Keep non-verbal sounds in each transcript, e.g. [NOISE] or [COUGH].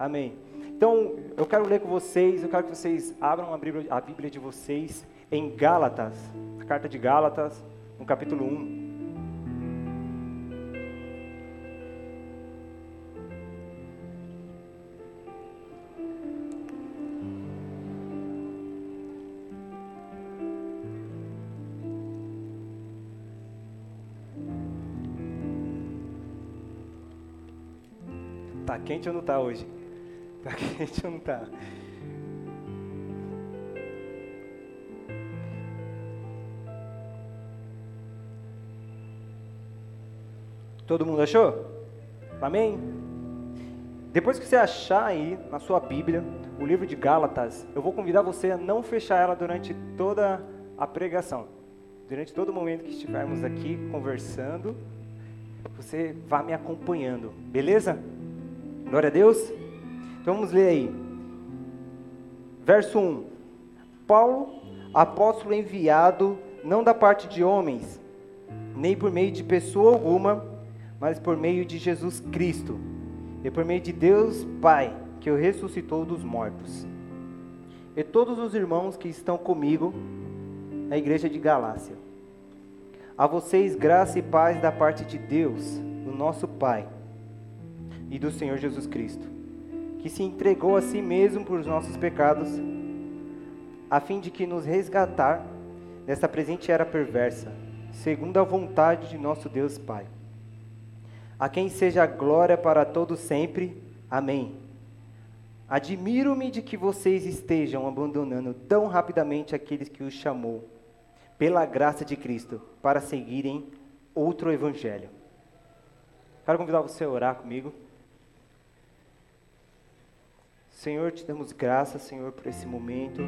Amém. Então, eu quero ler com vocês, eu quero que vocês abram a Bíblia, a Bíblia de vocês em Gálatas, a carta de Gálatas, no capítulo 1. Tá quente ou não tá hoje? Ou não tá? Todo mundo achou? Amém? Depois que você achar aí na sua Bíblia o livro de Gálatas, eu vou convidar você a não fechar ela durante toda a pregação. Durante todo o momento que estivermos aqui conversando, você vá me acompanhando, beleza? Glória a Deus. Então vamos ler aí. Verso 1. Paulo, apóstolo enviado, não da parte de homens, nem por meio de pessoa alguma, mas por meio de Jesus Cristo, e por meio de Deus Pai, que o ressuscitou dos mortos. E todos os irmãos que estão comigo na igreja de Galácia. A vocês graça e paz da parte de Deus, o nosso Pai e do Senhor Jesus Cristo, que se entregou a si mesmo por nossos pecados, a fim de que nos resgatar desta presente era perversa, segundo a vontade de nosso Deus Pai. A quem seja a glória para todo sempre. Amém. Admiro-me de que vocês estejam abandonando tão rapidamente aqueles que os chamou, pela graça de Cristo, para seguirem outro evangelho. Quero convidar você a orar comigo. Senhor, te damos graças, Senhor, por esse momento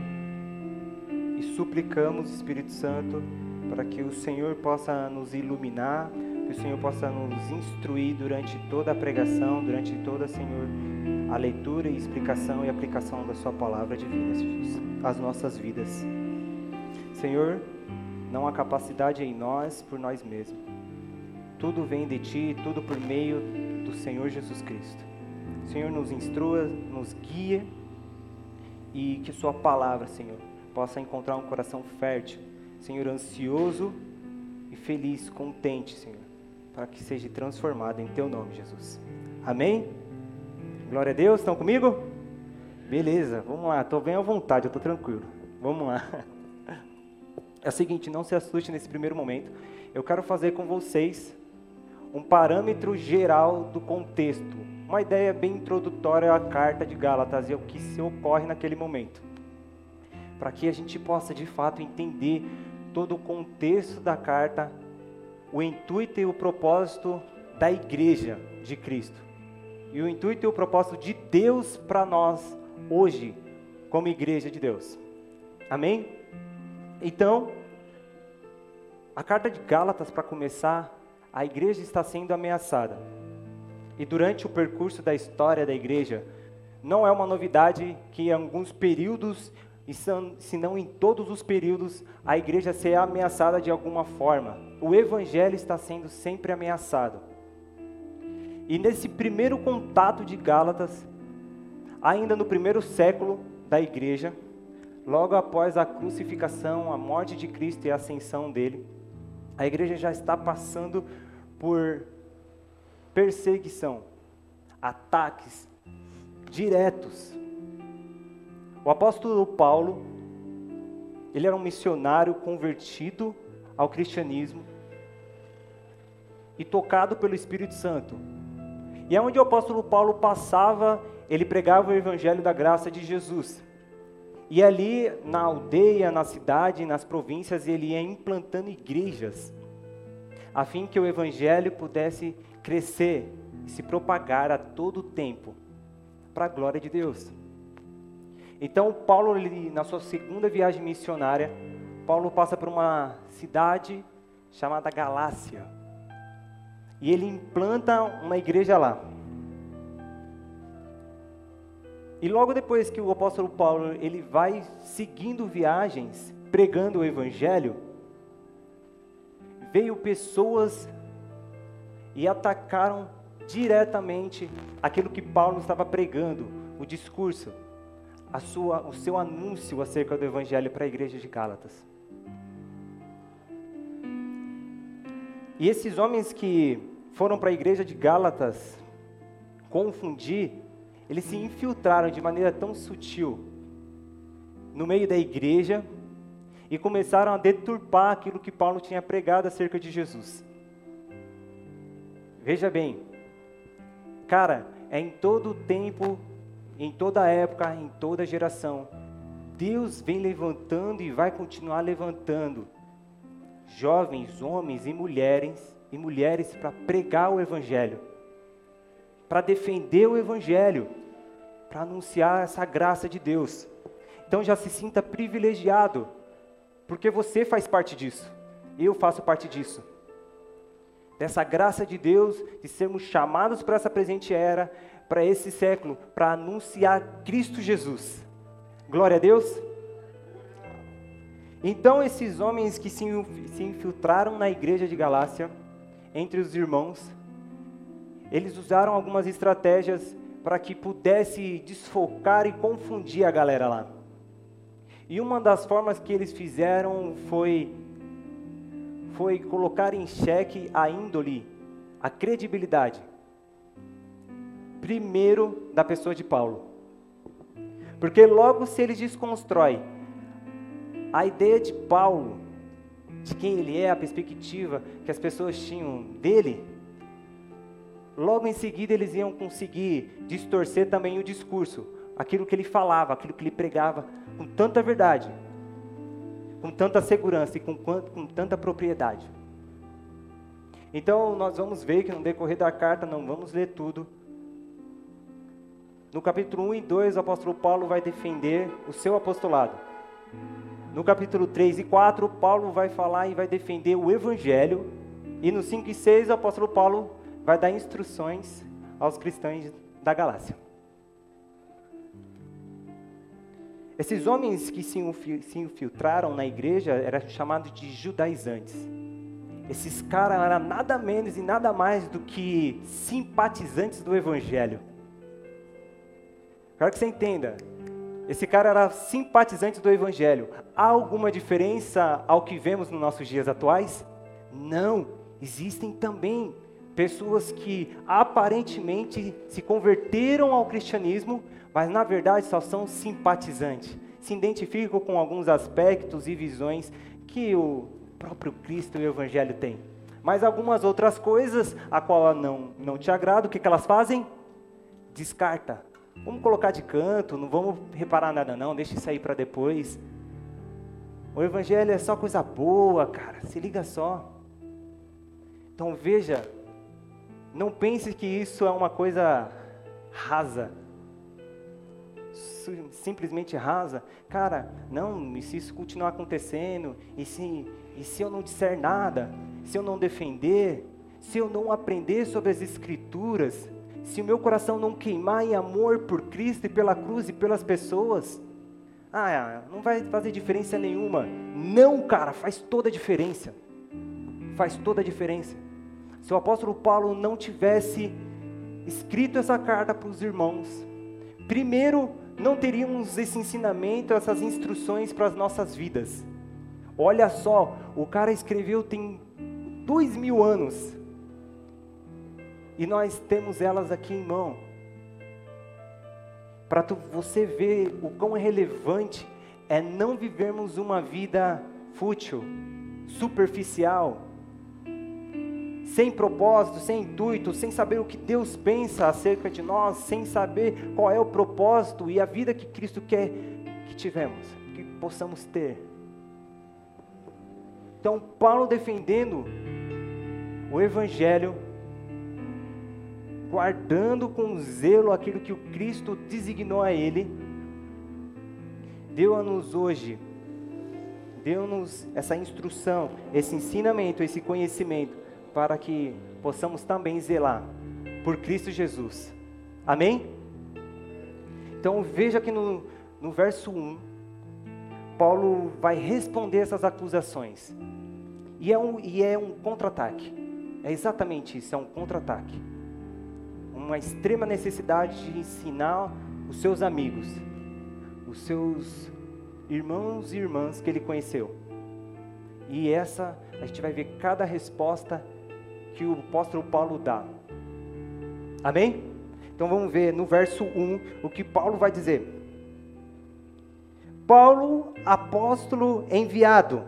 e suplicamos, Espírito Santo, para que o Senhor possa nos iluminar, que o Senhor possa nos instruir durante toda a pregação, durante toda, Senhor, a leitura e explicação e aplicação da Sua palavra divina, Jesus, às nossas vidas. Senhor, não há capacidade em nós por nós mesmos. Tudo vem de Ti, tudo por meio do Senhor Jesus Cristo. Senhor, nos instrua, nos guia e que Sua palavra, Senhor, possa encontrar um coração fértil, Senhor, ansioso e feliz, contente, Senhor, para que seja transformado em Teu nome, Jesus. Amém? Glória a Deus, estão comigo? Beleza, vamos lá, estou bem à vontade, estou tranquilo. Vamos lá. [LAUGHS] É o seguinte, não se assuste nesse primeiro momento. Eu quero fazer com vocês um parâmetro geral do contexto, uma ideia bem introdutória à carta de Gálatas e ao que se ocorre naquele momento. Para que a gente possa de fato entender todo o contexto da carta, o intuito e o propósito da igreja de Cristo. E o intuito e o propósito de Deus para nós hoje, como igreja de Deus. Amém? Então, a carta de Gálatas, para começar, a igreja está sendo ameaçada. E durante o percurso da história da igreja, não é uma novidade que em alguns períodos, e se não em todos os períodos, a igreja seja ameaçada de alguma forma. O evangelho está sendo sempre ameaçado. E nesse primeiro contato de Gálatas, ainda no primeiro século da igreja, logo após a crucificação, a morte de Cristo e a ascensão dele, a igreja já está passando por perseguição, ataques diretos. O apóstolo Paulo, ele era um missionário convertido ao cristianismo e tocado pelo Espírito Santo. E é onde o apóstolo Paulo passava, ele pregava o evangelho da graça de Jesus. E ali na aldeia, na cidade, nas províncias, ele ia implantando igrejas, a fim que o evangelho pudesse crescer e se propagar a todo tempo para a glória de Deus. Então, Paulo, na sua segunda viagem missionária, Paulo passa por uma cidade chamada Galácia. E ele implanta uma igreja lá. E logo depois que o apóstolo Paulo ele vai seguindo viagens, pregando o evangelho, veio pessoas e atacaram diretamente aquilo que Paulo estava pregando, o discurso, a sua, o seu anúncio acerca do Evangelho para a igreja de Gálatas. E esses homens que foram para a igreja de Gálatas confundir, eles se infiltraram de maneira tão sutil no meio da igreja e começaram a deturpar aquilo que Paulo tinha pregado acerca de Jesus. Veja bem, cara, é em todo tempo, em toda época, em toda geração, Deus vem levantando e vai continuar levantando jovens, homens e mulheres e mulheres para pregar o evangelho, para defender o evangelho, para anunciar essa graça de Deus. Então já se sinta privilegiado, porque você faz parte disso. Eu faço parte disso. Dessa graça de Deus, de sermos chamados para essa presente era, para esse século, para anunciar Cristo Jesus. Glória a Deus. Então, esses homens que se infiltraram na igreja de Galácia, entre os irmãos, eles usaram algumas estratégias para que pudesse desfocar e confundir a galera lá. E uma das formas que eles fizeram foi foi colocar em xeque a índole, a credibilidade. Primeiro da pessoa de Paulo. Porque logo se ele desconstrói a ideia de Paulo, de quem ele é, a perspectiva que as pessoas tinham dele, logo em seguida eles iam conseguir distorcer também o discurso, aquilo que ele falava, aquilo que ele pregava com tanta verdade, com tanta segurança e com, com tanta propriedade. Então nós vamos ver que no decorrer da carta, não vamos ler tudo. No capítulo 1 e 2, o apóstolo Paulo vai defender o seu apostolado. No capítulo 3 e 4, Paulo vai falar e vai defender o evangelho. E no 5 e 6, o apóstolo Paulo vai dar instruções aos cristãos da Galácia. Esses homens que se infiltraram na igreja eram chamados de judaizantes. Esses caras eram nada menos e nada mais do que simpatizantes do evangelho. Quero que você entenda, esse cara era simpatizante do Evangelho. Há alguma diferença ao que vemos nos nossos dias atuais? Não. Existem também pessoas que aparentemente se converteram ao cristianismo, mas na verdade só são simpatizantes. Se identificam com alguns aspectos e visões que o próprio Cristo e o Evangelho têm. Mas algumas outras coisas, a qual não, não te agrada, o que, que elas fazem? Descarta Vamos colocar de canto, não vamos reparar nada não, deixa isso aí para depois. O evangelho é só coisa boa, cara, se liga só. Então veja, não pense que isso é uma coisa rasa, simplesmente rasa. Cara, não, e se isso continuar acontecendo, e se, e se eu não disser nada, se eu não defender, se eu não aprender sobre as escrituras, se o meu coração não queimar em amor por Cristo e pela cruz e pelas pessoas, ah, não vai fazer diferença nenhuma. Não, cara, faz toda a diferença. Faz toda a diferença. Se o apóstolo Paulo não tivesse escrito essa carta para os irmãos, primeiro, não teríamos esse ensinamento, essas instruções para as nossas vidas. Olha só, o cara escreveu tem dois mil anos e nós temos elas aqui em mão. Para você ver o quão relevante é não vivermos uma vida fútil, superficial, sem propósito, sem intuito, sem saber o que Deus pensa acerca de nós, sem saber qual é o propósito e a vida que Cristo quer que tivemos, que possamos ter. Então, Paulo defendendo o Evangelho guardando com zelo aquilo que o Cristo designou a ele, deu-nos hoje, deu-nos essa instrução, esse ensinamento, esse conhecimento, para que possamos também zelar por Cristo Jesus. Amém? Então veja que no, no verso 1, Paulo vai responder essas acusações. E é um, e é um contra-ataque. É exatamente isso, é um contra-ataque uma extrema necessidade de ensinar os seus amigos, os seus irmãos e irmãs que ele conheceu. E essa a gente vai ver cada resposta que o apóstolo Paulo dá. Amém? Então vamos ver no verso 1 o que Paulo vai dizer. Paulo, apóstolo enviado,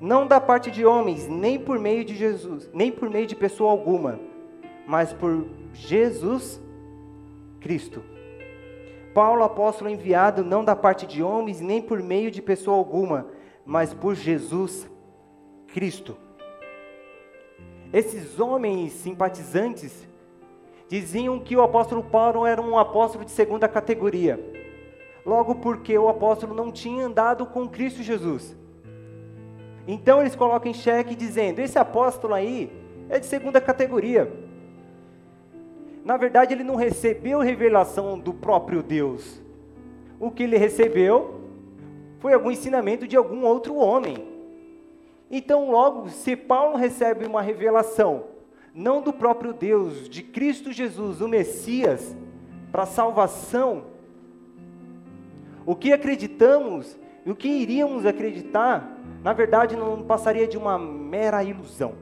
não da parte de homens, nem por meio de Jesus, nem por meio de pessoa alguma, mas por Jesus Cristo. Paulo, apóstolo enviado, não da parte de homens, nem por meio de pessoa alguma, mas por Jesus Cristo. Esses homens simpatizantes diziam que o apóstolo Paulo era um apóstolo de segunda categoria, logo porque o apóstolo não tinha andado com Cristo Jesus. Então eles colocam em xeque dizendo: esse apóstolo aí é de segunda categoria. Na verdade, ele não recebeu revelação do próprio Deus. O que ele recebeu foi algum ensinamento de algum outro homem. Então, logo, se Paulo recebe uma revelação, não do próprio Deus, de Cristo Jesus, o Messias, para salvação, o que acreditamos e o que iríamos acreditar, na verdade, não passaria de uma mera ilusão.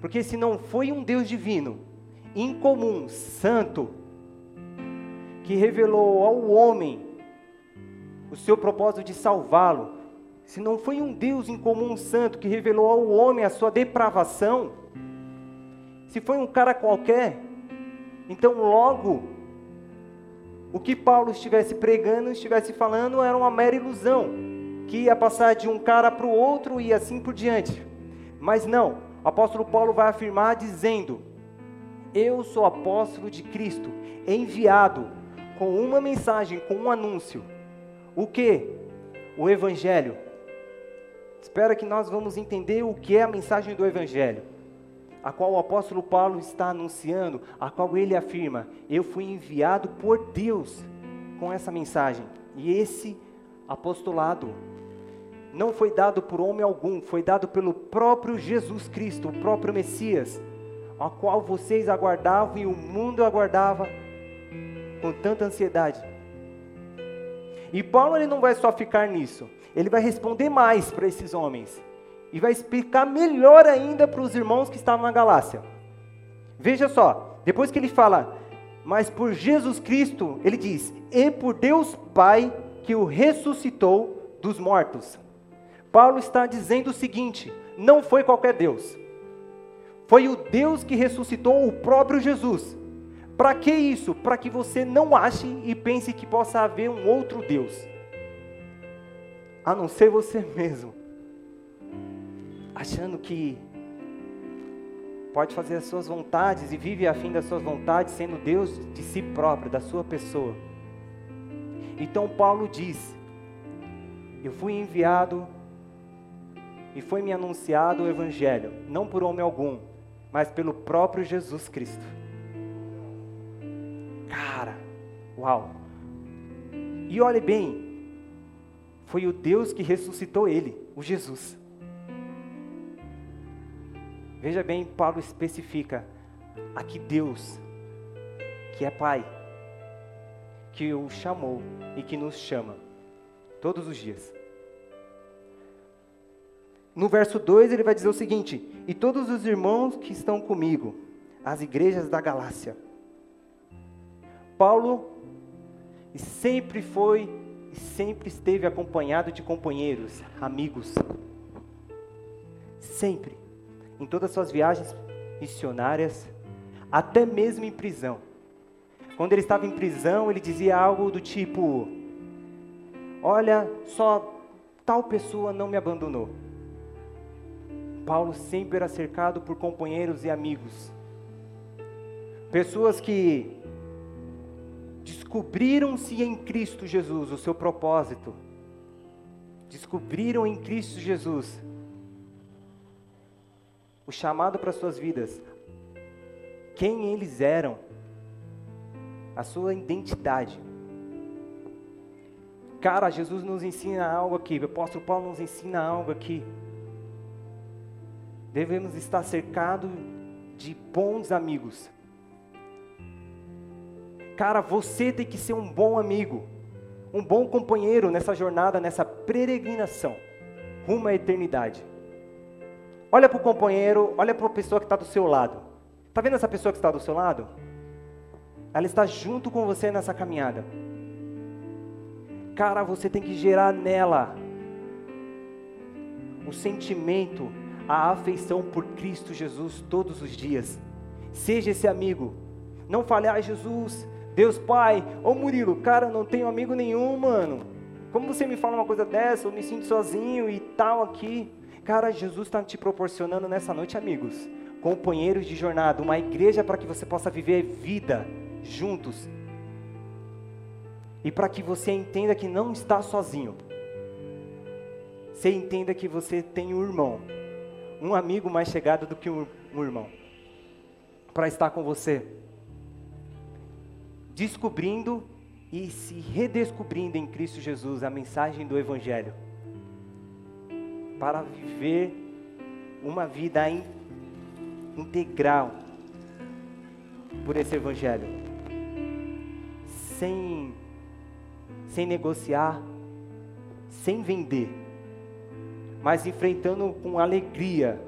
Porque se não foi um Deus divino, incomum, santo, que revelou ao homem o seu propósito de salvá-lo, se não foi um Deus incomum santo que revelou ao homem a sua depravação, se foi um cara qualquer, então logo o que Paulo estivesse pregando, estivesse falando, era uma mera ilusão, que ia passar de um cara para o outro e assim por diante. Mas não, o apóstolo Paulo vai afirmar dizendo: Eu sou apóstolo de Cristo, enviado com uma mensagem, com um anúncio. O que? O Evangelho. Espero que nós vamos entender o que é a mensagem do Evangelho, a qual o apóstolo Paulo está anunciando, a qual ele afirma: Eu fui enviado por Deus com essa mensagem. E esse apostolado não foi dado por homem algum, foi dado pelo próprio Jesus Cristo, o próprio Messias, a qual vocês aguardavam e o mundo aguardava com tanta ansiedade. E Paulo ele não vai só ficar nisso, ele vai responder mais para esses homens e vai explicar melhor ainda para os irmãos que estavam na Galácia. Veja só, depois que ele fala, mas por Jesus Cristo, ele diz, e por Deus Pai que o ressuscitou dos mortos. Paulo está dizendo o seguinte: não foi qualquer Deus, foi o Deus que ressuscitou o próprio Jesus. Para que isso? Para que você não ache e pense que possa haver um outro Deus, a não ser você mesmo, achando que pode fazer as suas vontades e vive a fim das suas vontades, sendo Deus de si próprio, da sua pessoa. Então Paulo diz: Eu fui enviado e foi me anunciado o Evangelho, não por homem algum, mas pelo próprio Jesus Cristo. Cara, uau! E olhe bem, foi o Deus que ressuscitou ele, o Jesus. Veja bem, Paulo especifica aqui Deus, que é Pai, que o chamou e que nos chama todos os dias. No verso 2 ele vai dizer o seguinte: E todos os irmãos que estão comigo, as igrejas da Galácia. Paulo sempre foi sempre esteve acompanhado de companheiros, amigos. Sempre. Em todas as suas viagens missionárias, até mesmo em prisão. Quando ele estava em prisão, ele dizia algo do tipo: Olha, só tal pessoa não me abandonou. Paulo sempre era cercado por companheiros e amigos. Pessoas que descobriram-se em Cristo Jesus o seu propósito. Descobriram em Cristo Jesus o chamado para suas vidas. Quem eles eram. A sua identidade. Cara, Jesus nos ensina algo aqui, o apóstolo Paulo nos ensina algo aqui. Devemos estar cercados de bons amigos. Cara, você tem que ser um bom amigo, um bom companheiro nessa jornada, nessa peregrinação rumo à eternidade. Olha para o companheiro, olha para a pessoa que está do seu lado. Está vendo essa pessoa que está do seu lado? Ela está junto com você nessa caminhada. Cara, você tem que gerar nela o sentimento, a afeição por Cristo Jesus todos os dias. Seja esse amigo. Não fale, ah, Jesus, Deus Pai, ô Murilo, cara, não tenho amigo nenhum, mano. Como você me fala uma coisa dessa? Eu me sinto sozinho e tal aqui. Cara, Jesus está te proporcionando nessa noite, amigos, companheiros de jornada, uma igreja para que você possa viver vida juntos. E para que você entenda que não está sozinho. Você entenda que você tem um irmão, um amigo mais chegado do que um, um irmão, para estar com você, descobrindo e se redescobrindo em Cristo Jesus a mensagem do Evangelho para viver uma vida in, integral por esse Evangelho, sem, sem negociar, sem vender, mas enfrentando com alegria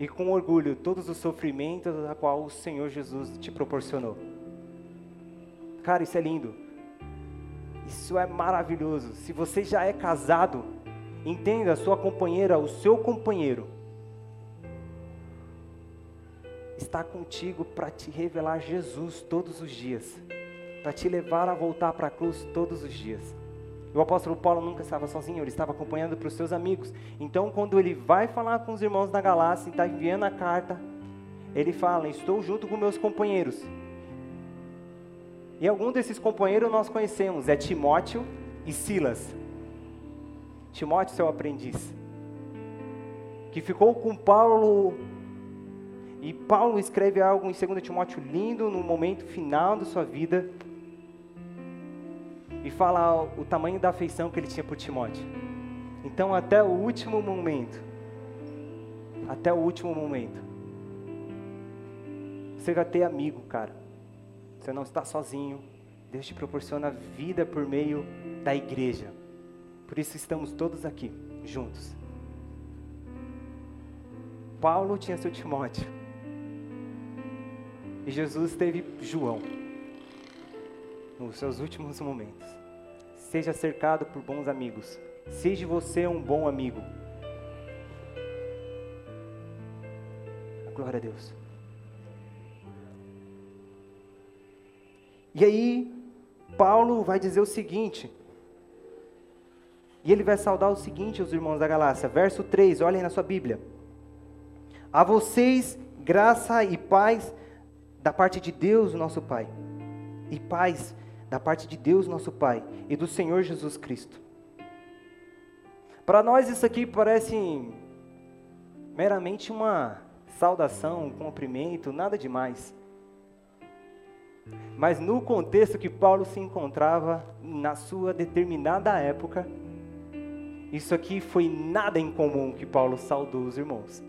e com orgulho todos os sofrimentos a qual o Senhor Jesus te proporcionou. Cara, isso é lindo. Isso é maravilhoso. Se você já é casado, Entenda, a sua companheira, o seu companheiro, está contigo para te revelar Jesus todos os dias, para te levar a voltar para a cruz todos os dias. O apóstolo Paulo nunca estava sozinho, ele estava acompanhando para os seus amigos. Então, quando ele vai falar com os irmãos da Galácia, está enviando a carta, ele fala: Estou junto com meus companheiros. E algum desses companheiros nós conhecemos, é Timóteo e Silas. Timóteo, seu aprendiz, que ficou com Paulo. E Paulo escreve algo em 2 Timóteo lindo no momento final da sua vida. E fala o tamanho da afeição que ele tinha por Timóteo. Então, até o último momento, até o último momento, você vai ter amigo, cara. Você não está sozinho. Deus te proporciona vida por meio da igreja. Por isso estamos todos aqui, juntos. Paulo tinha seu Timóteo. E Jesus teve João. Nos seus últimos momentos. Seja cercado por bons amigos. Seja você um bom amigo. Glória a Deus. E aí, Paulo vai dizer o seguinte: e ele vai saudar o seguinte aos irmãos da Galácia, verso 3, olhem na sua Bíblia. A vocês, graça e paz da parte de Deus, nosso Pai. E paz da parte de Deus, nosso Pai, e do Senhor Jesus Cristo. Para nós isso aqui parece meramente uma saudação, um cumprimento, nada demais. Mas no contexto que Paulo se encontrava, na sua determinada época, isso aqui foi nada em comum que Paulo saudou os irmãos.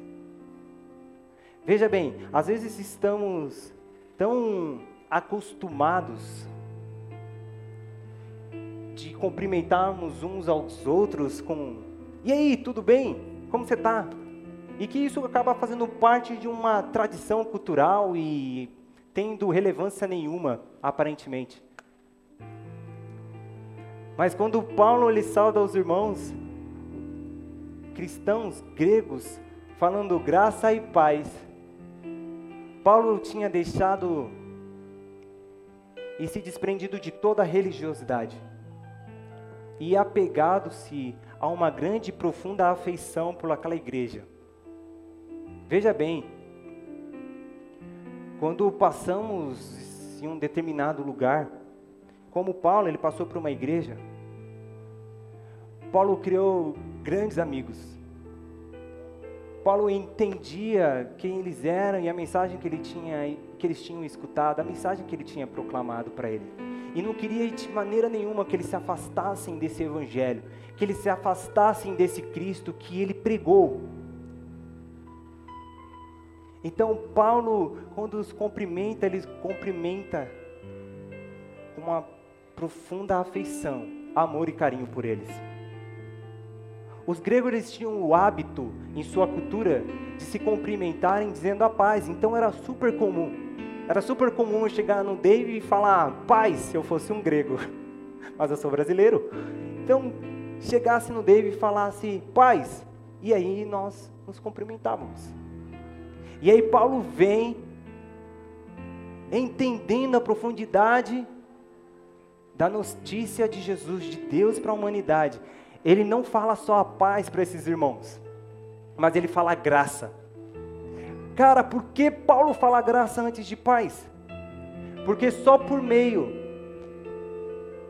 Veja bem, às vezes estamos tão acostumados de cumprimentarmos uns aos outros com E aí, tudo bem? Como você está? E que isso acaba fazendo parte de uma tradição cultural e tendo relevância nenhuma, aparentemente. Mas quando Paulo ele sauda os irmãos, cristãos gregos falando graça e paz. Paulo tinha deixado e se desprendido de toda religiosidade e apegado-se a uma grande e profunda afeição por aquela igreja. Veja bem, quando passamos em um determinado lugar, como Paulo, ele passou por uma igreja, Paulo criou grandes amigos. Paulo entendia quem eles eram e a mensagem que, ele tinha, que eles tinham escutado, a mensagem que ele tinha proclamado para ele. E não queria de maneira nenhuma que eles se afastassem desse evangelho, que eles se afastassem desse Cristo que ele pregou. Então, Paulo, quando os cumprimenta, ele cumprimenta com uma profunda afeição, amor e carinho por eles. Os gregos eles tinham o hábito, em sua cultura, de se cumprimentarem dizendo a paz, então era super comum. Era super comum eu chegar no Dave e falar paz, se eu fosse um grego, [LAUGHS] mas eu sou brasileiro. Então, chegasse no Dave e falasse paz, e aí nós nos cumprimentávamos. E aí Paulo vem entendendo a profundidade da notícia de Jesus, de Deus para a humanidade. Ele não fala só a paz para esses irmãos, mas ele fala graça. Cara, por que Paulo fala graça antes de paz? Porque só por meio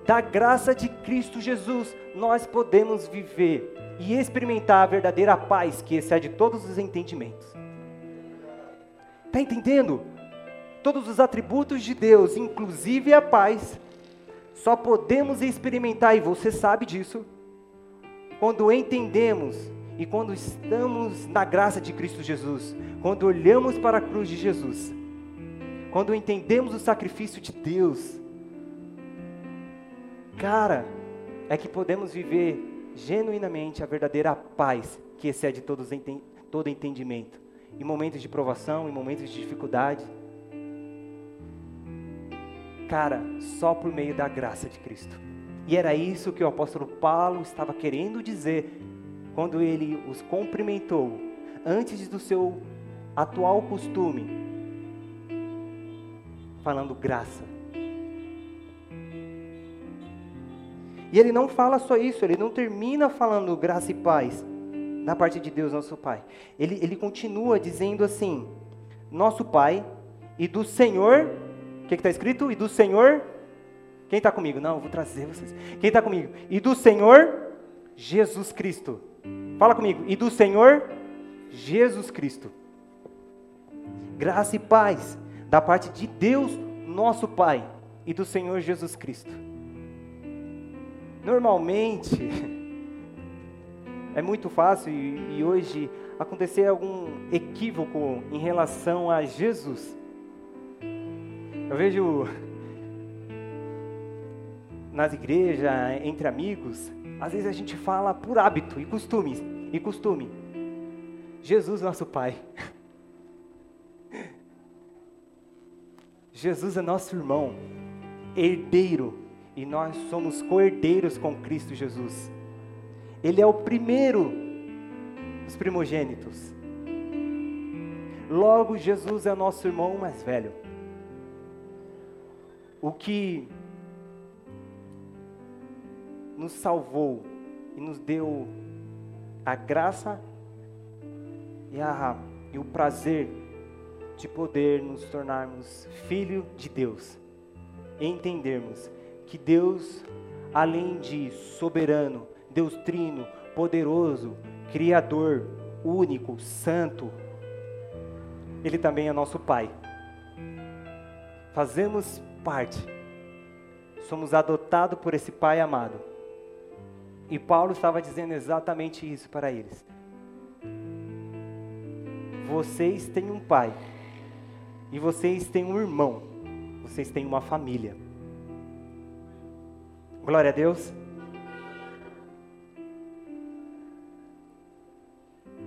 da graça de Cristo Jesus nós podemos viver e experimentar a verdadeira paz que excede todos os entendimentos. Está entendendo? Todos os atributos de Deus, inclusive a paz, só podemos experimentar, e você sabe disso, quando entendemos e quando estamos na graça de Cristo Jesus, quando olhamos para a cruz de Jesus, quando entendemos o sacrifício de Deus, cara, é que podemos viver genuinamente a verdadeira paz que excede todo entendimento, em momentos de provação, em momentos de dificuldade. Cara, só por meio da graça de Cristo. E era isso que o apóstolo Paulo estava querendo dizer quando ele os cumprimentou antes do seu atual costume, falando graça. E ele não fala só isso, ele não termina falando graça e paz da parte de Deus, nosso Pai. Ele, ele continua dizendo assim: Nosso Pai e do Senhor o que está escrito? E do Senhor. Quem está comigo? Não, vou trazer vocês. Quem está comigo? E do Senhor Jesus Cristo. Fala comigo. E do Senhor Jesus Cristo. Graça e paz da parte de Deus, nosso Pai, e do Senhor Jesus Cristo. Normalmente, [LAUGHS] é muito fácil e, hoje acontecer algum equívoco em relação a Jesus. Eu vejo nas igrejas, entre amigos, às vezes a gente fala por hábito e costume, e costume. Jesus nosso Pai. [LAUGHS] Jesus é nosso irmão, herdeiro, e nós somos co-herdeiros com Cristo Jesus. Ele é o primeiro dos primogênitos. Logo, Jesus é nosso irmão mais velho o que nos salvou e nos deu a graça e, a, e o prazer de poder nos tornarmos filho de Deus e entendermos que Deus, além de soberano, Deus trino, poderoso, criador, único, santo, Ele também é nosso Pai. Fazemos parte. Somos adotados por esse Pai amado. E Paulo estava dizendo exatamente isso para eles. Vocês têm um pai. E vocês têm um irmão. Vocês têm uma família. Glória a Deus.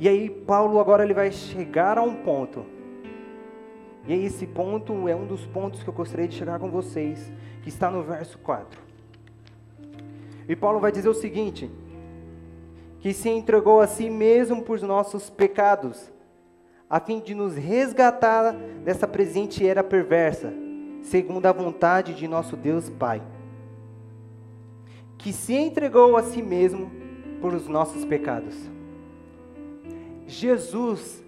E aí Paulo agora ele vai chegar a um ponto e aí esse ponto é um dos pontos que eu gostaria de chegar com vocês, que está no verso 4. E Paulo vai dizer o seguinte: que se entregou a si mesmo por nossos pecados, a fim de nos resgatar dessa presente era perversa, segundo a vontade de nosso Deus Pai. Que se entregou a si mesmo por os nossos pecados. Jesus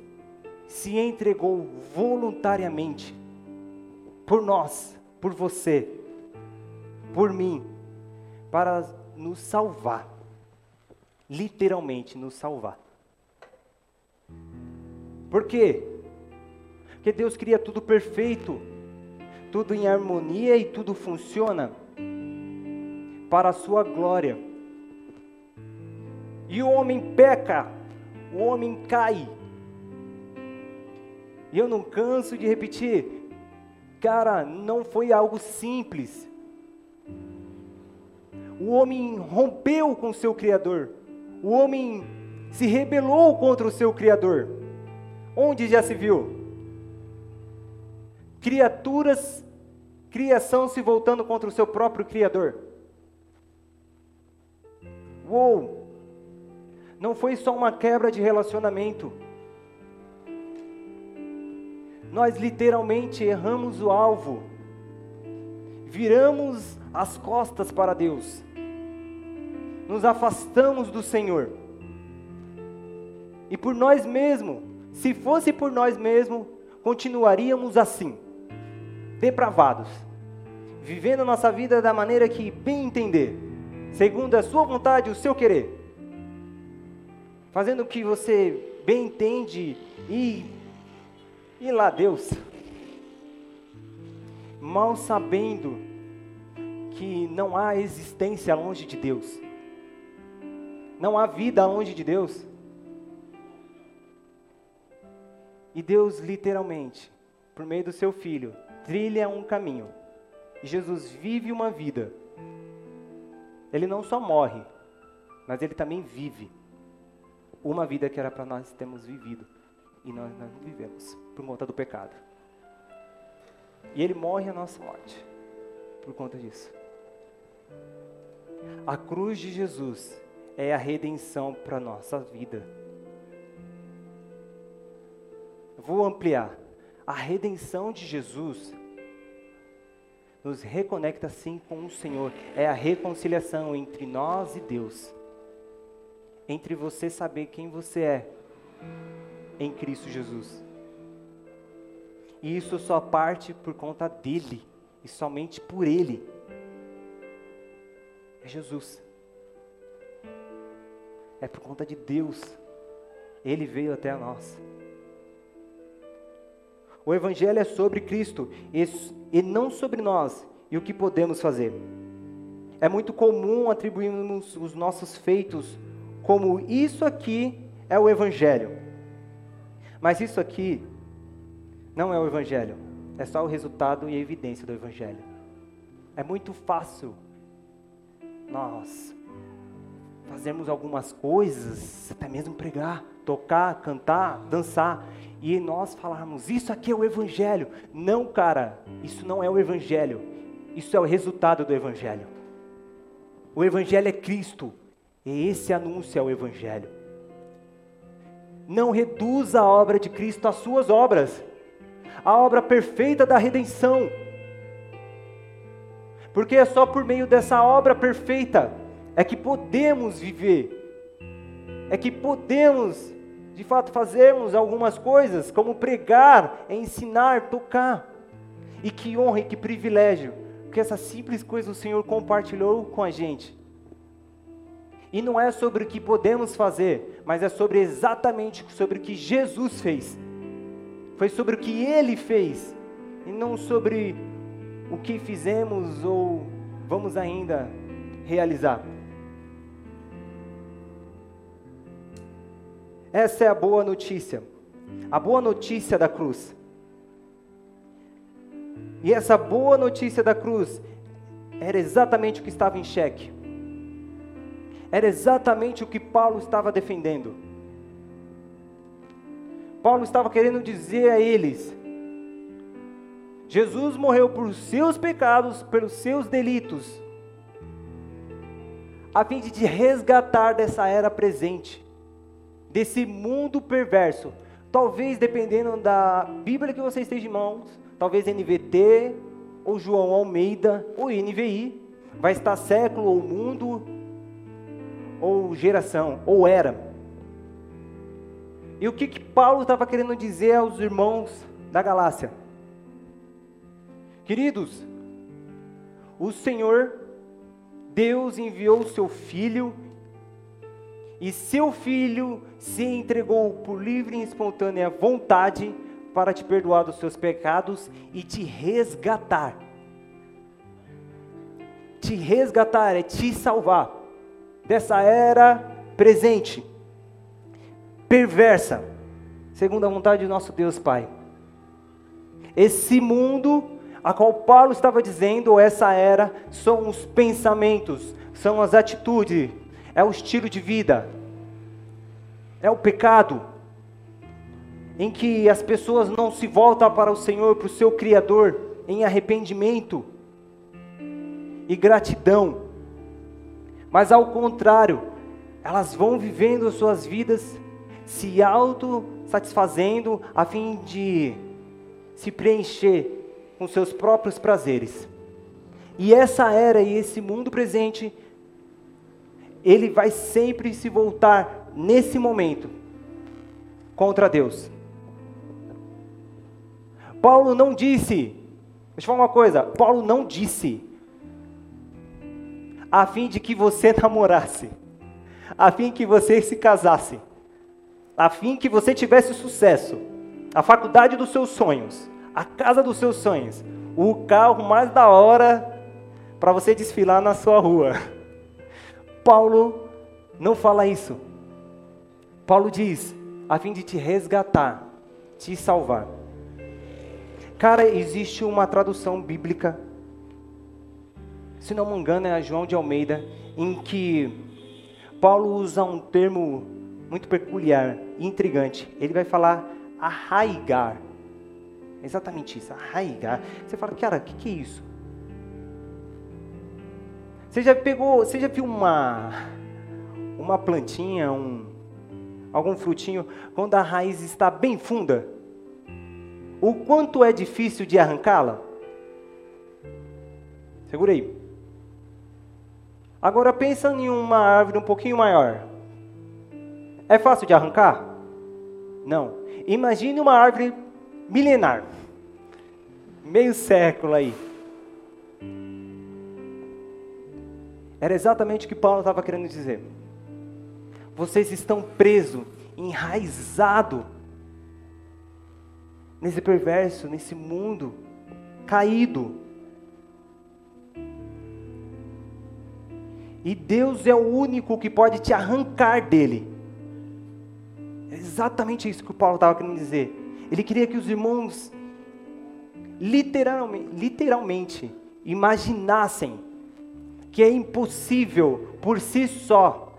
se entregou voluntariamente por nós, por você, por mim, para nos salvar. Literalmente nos salvar. Por quê? Porque Deus cria tudo perfeito, tudo em harmonia e tudo funciona para a sua glória. E o homem peca, o homem cai, e eu não canso de repetir, cara, não foi algo simples. o homem rompeu com seu Criador, o homem se rebelou contra o seu Criador. Onde já se viu? Criaturas, criação se voltando contra o seu próprio Criador. Uou! Não foi só uma quebra de relacionamento. Nós literalmente erramos o alvo, viramos as costas para Deus, nos afastamos do Senhor. E por nós mesmos, se fosse por nós mesmos, continuaríamos assim depravados, vivendo nossa vida da maneira que bem entender, segundo a sua vontade e o seu querer, fazendo o que você bem entende e e lá Deus, mal sabendo que não há existência longe de Deus, não há vida longe de Deus. E Deus literalmente, por meio do seu filho, trilha um caminho. E Jesus vive uma vida. Ele não só morre, mas ele também vive uma vida que era para nós termos vivido e nós não vivemos por conta do pecado. E ele morre a nossa morte por conta disso. A cruz de Jesus é a redenção para nossa vida. Vou ampliar a redenção de Jesus nos reconecta sim com o Senhor. É a reconciliação entre nós e Deus. Entre você saber quem você é em Cristo Jesus. E isso só parte por conta dele e somente por ele. É Jesus. É por conta de Deus. Ele veio até nós. O Evangelho é sobre Cristo e não sobre nós e o que podemos fazer. É muito comum atribuirmos os nossos feitos como isso aqui é o Evangelho. Mas isso aqui não é o Evangelho, é só o resultado e a evidência do Evangelho. É muito fácil nós fazermos algumas coisas, até mesmo pregar, tocar, cantar, dançar, e nós falarmos, isso aqui é o Evangelho. Não, cara, isso não é o Evangelho. Isso é o resultado do Evangelho. O Evangelho é Cristo. E esse anúncio é o Evangelho. Não reduza a obra de Cristo às suas obras, a obra perfeita da redenção. Porque é só por meio dessa obra perfeita é que podemos viver, é que podemos de fato fazermos algumas coisas, como pregar, ensinar, tocar. E que honra e que privilégio, que essa simples coisa o Senhor compartilhou com a gente. E não é sobre o que podemos fazer, mas é sobre exatamente sobre o que Jesus fez. Foi sobre o que ele fez, e não sobre o que fizemos ou vamos ainda realizar. Essa é a boa notícia. A boa notícia da cruz. E essa boa notícia da cruz era exatamente o que estava em xeque. Era exatamente o que Paulo estava defendendo. Paulo estava querendo dizer a eles: Jesus morreu por seus pecados, pelos seus delitos, a fim de resgatar dessa era presente desse mundo perverso. Talvez, dependendo da Bíblia que você esteja em mãos, talvez NVT, ou João Almeida, ou NVI, vai estar século, ou mundo, ou geração, ou era. E o que, que Paulo estava querendo dizer aos irmãos da Galácia? Queridos, o Senhor, Deus enviou o seu Filho e seu filho se entregou por livre e espontânea vontade para te perdoar dos seus pecados e te resgatar. Te resgatar é te salvar dessa era presente, perversa, segundo a vontade do nosso Deus Pai. Esse mundo a qual Paulo estava dizendo, essa era, são os pensamentos, são as atitudes, é o estilo de vida, é o pecado, em que as pessoas não se voltam para o Senhor, para o seu Criador, em arrependimento e gratidão, mas ao contrário, elas vão vivendo suas vidas se auto-satisfazendo a fim de se preencher com seus próprios prazeres. E essa era e esse mundo presente, ele vai sempre se voltar nesse momento contra Deus. Paulo não disse, deixa eu falar uma coisa, Paulo não disse a fim de que você [LAUGHS] namorasse, a fim que você se casasse, a fim que você tivesse sucesso, a faculdade dos seus sonhos, a casa dos seus sonhos, o carro mais da hora para você desfilar na sua rua. [LAUGHS] Paulo não fala isso. Paulo diz, a fim de te resgatar, te salvar. Cara, existe uma tradução bíblica, se não me engano é a João de Almeida, em que Paulo usa um termo muito peculiar e intrigante. Ele vai falar arraigar. Exatamente isso, arraigar. Você fala, cara, o que, que é isso? Você já pegou, você já viu uma uma plantinha, um algum frutinho quando a raiz está bem funda? O quanto é difícil de arrancá-la? Segurei. Agora pensa em uma árvore um pouquinho maior. É fácil de arrancar? Não. Imagine uma árvore milenar. Meio século aí. Era exatamente o que Paulo estava querendo dizer. Vocês estão presos, enraizados nesse perverso, nesse mundo caído. E Deus é o único que pode te arrancar dele. É exatamente isso que o Paulo estava querendo dizer. Ele queria que os irmãos literalmente, literalmente imaginassem que é impossível por si só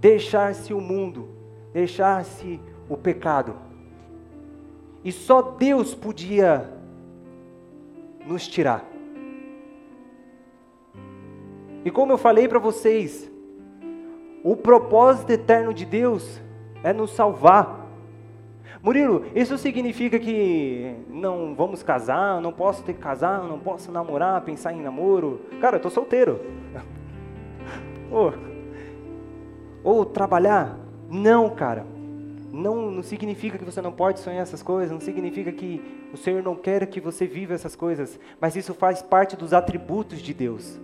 deixar-se o mundo, deixar-se o pecado. E só Deus podia nos tirar. E como eu falei para vocês, o propósito eterno de Deus é nos salvar. Murilo, isso significa que não vamos casar, não posso ter que casar, não posso namorar, pensar em namoro? Cara, eu tô solteiro. [LAUGHS] Ou, ou trabalhar? Não, cara. Não, não significa que você não pode sonhar essas coisas, não significa que o Senhor não quer que você viva essas coisas, mas isso faz parte dos atributos de Deus.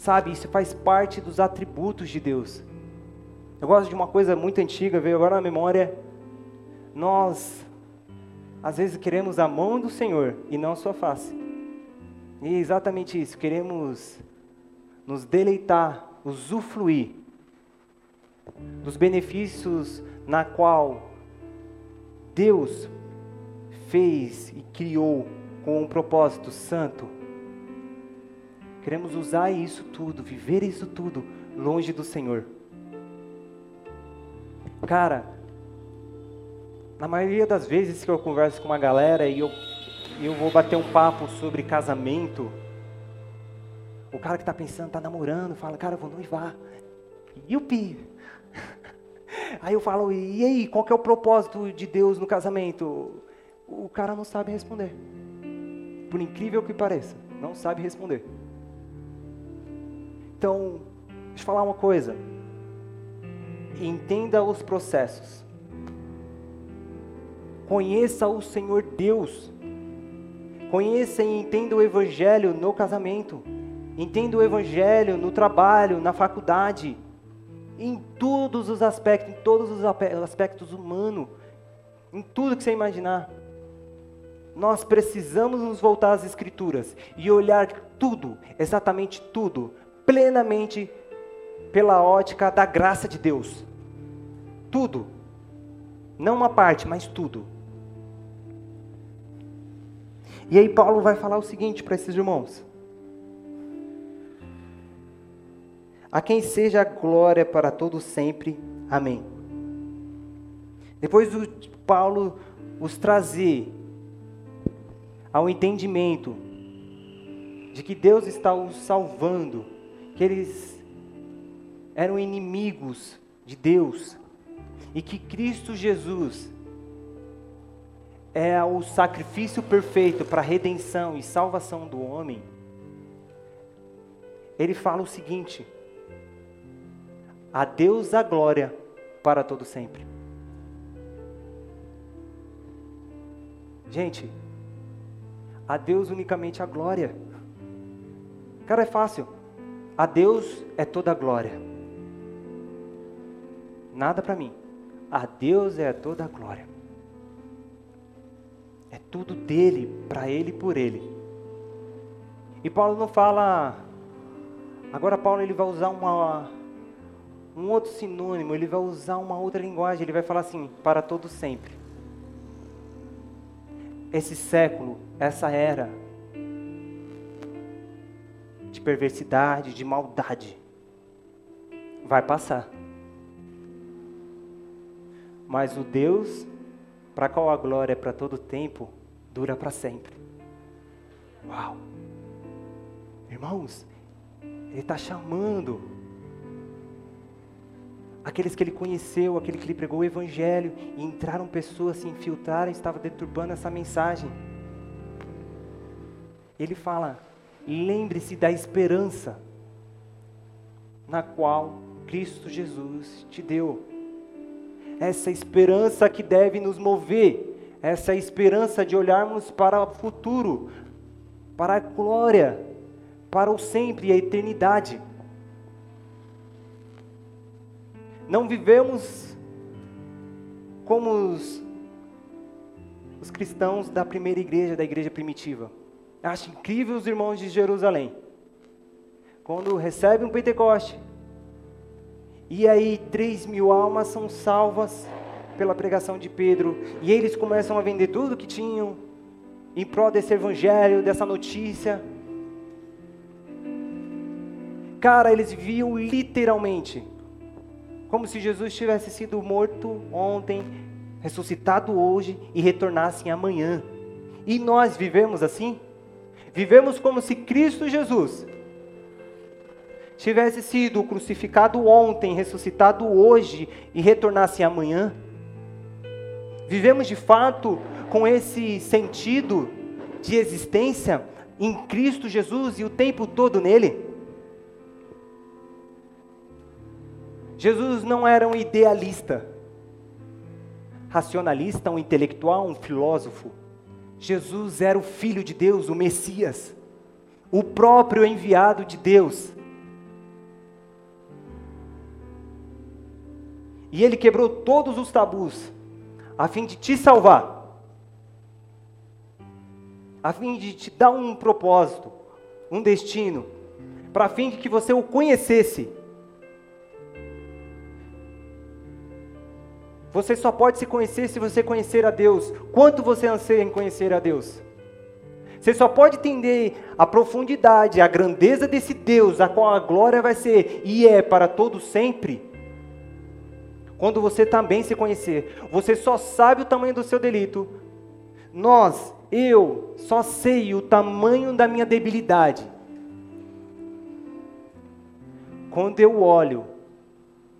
Sabe, isso faz parte dos atributos de Deus. Eu gosto de uma coisa muito antiga, veio agora na memória. Nós, às vezes, queremos a mão do Senhor e não a sua face. E é exatamente isso, queremos nos deleitar, usufruir dos benefícios na qual Deus fez e criou com um propósito santo. Queremos usar isso tudo, viver isso tudo longe do Senhor. Cara, na maioria das vezes que eu converso com uma galera e eu, eu vou bater um papo sobre casamento, o cara que está pensando, está namorando, fala, cara, eu vou noivar. Yupi! [LAUGHS] Aí eu falo, e aí, qual que é o propósito de Deus no casamento? O cara não sabe responder. Por incrível que pareça, não sabe responder. Então, deixa eu falar uma coisa entenda os processos. Conheça o Senhor Deus. Conheça e entenda o Evangelho no casamento. Entenda o Evangelho no trabalho, na faculdade. Em todos os aspectos, em todos os aspectos humanos. Em tudo que você imaginar. Nós precisamos nos voltar às Escrituras e olhar tudo, exatamente tudo, plenamente pela ótica da graça de Deus. Tudo. Não uma parte, mas tudo. E aí Paulo vai falar o seguinte para esses irmãos: A quem seja a glória para todo sempre. Amém. Depois do Paulo os trazer ao entendimento de que Deus está os salvando, que eles eram inimigos de Deus e que Cristo Jesus é o sacrifício perfeito para a redenção e salvação do homem. Ele fala o seguinte: A Deus a glória para todo sempre. Gente, a Deus unicamente a glória. Cara, é fácil. A Deus é toda a glória. Nada para mim. A Deus é toda a glória. É tudo dele, para ele e por ele. E Paulo não fala. Agora Paulo ele vai usar uma um outro sinônimo, ele vai usar uma outra linguagem, ele vai falar assim, para todo sempre. Esse século, essa era perversidade, de maldade, vai passar. Mas o Deus, para qual a glória é para todo tempo, dura para sempre. Uau! Irmãos, Ele está chamando aqueles que Ele conheceu, aquele que Ele pregou o Evangelho, e entraram pessoas, se infiltraram, estavam deturbando essa mensagem. Ele fala: lembre-se da esperança na qual Cristo Jesus te deu. Essa esperança que deve nos mover, essa esperança de olharmos para o futuro, para a glória, para o sempre e a eternidade. Não vivemos como os, os cristãos da primeira igreja, da igreja primitiva Acho incrível os irmãos de Jerusalém. Quando recebem um Pentecoste, e aí três mil almas são salvas pela pregação de Pedro, e eles começam a vender tudo que tinham em prol desse evangelho, dessa notícia. Cara, eles viam literalmente como se Jesus tivesse sido morto ontem, ressuscitado hoje e retornasse amanhã. E nós vivemos assim? Vivemos como se Cristo Jesus tivesse sido crucificado ontem, ressuscitado hoje e retornasse amanhã. Vivemos de fato com esse sentido de existência em Cristo Jesus e o tempo todo nele. Jesus não era um idealista, racionalista, um intelectual, um filósofo. Jesus era o Filho de Deus, o Messias, o próprio enviado de Deus. E ele quebrou todos os tabus, a fim de te salvar, a fim de te dar um propósito, um destino, para fim de que você o conhecesse Você só pode se conhecer se você conhecer a Deus. Quanto você anseia em conhecer a Deus? Você só pode entender a profundidade, a grandeza desse Deus, a qual a glória vai ser e é para todo sempre. Quando você também se conhecer, você só sabe o tamanho do seu delito. Nós, eu, só sei o tamanho da minha debilidade. Quando eu olho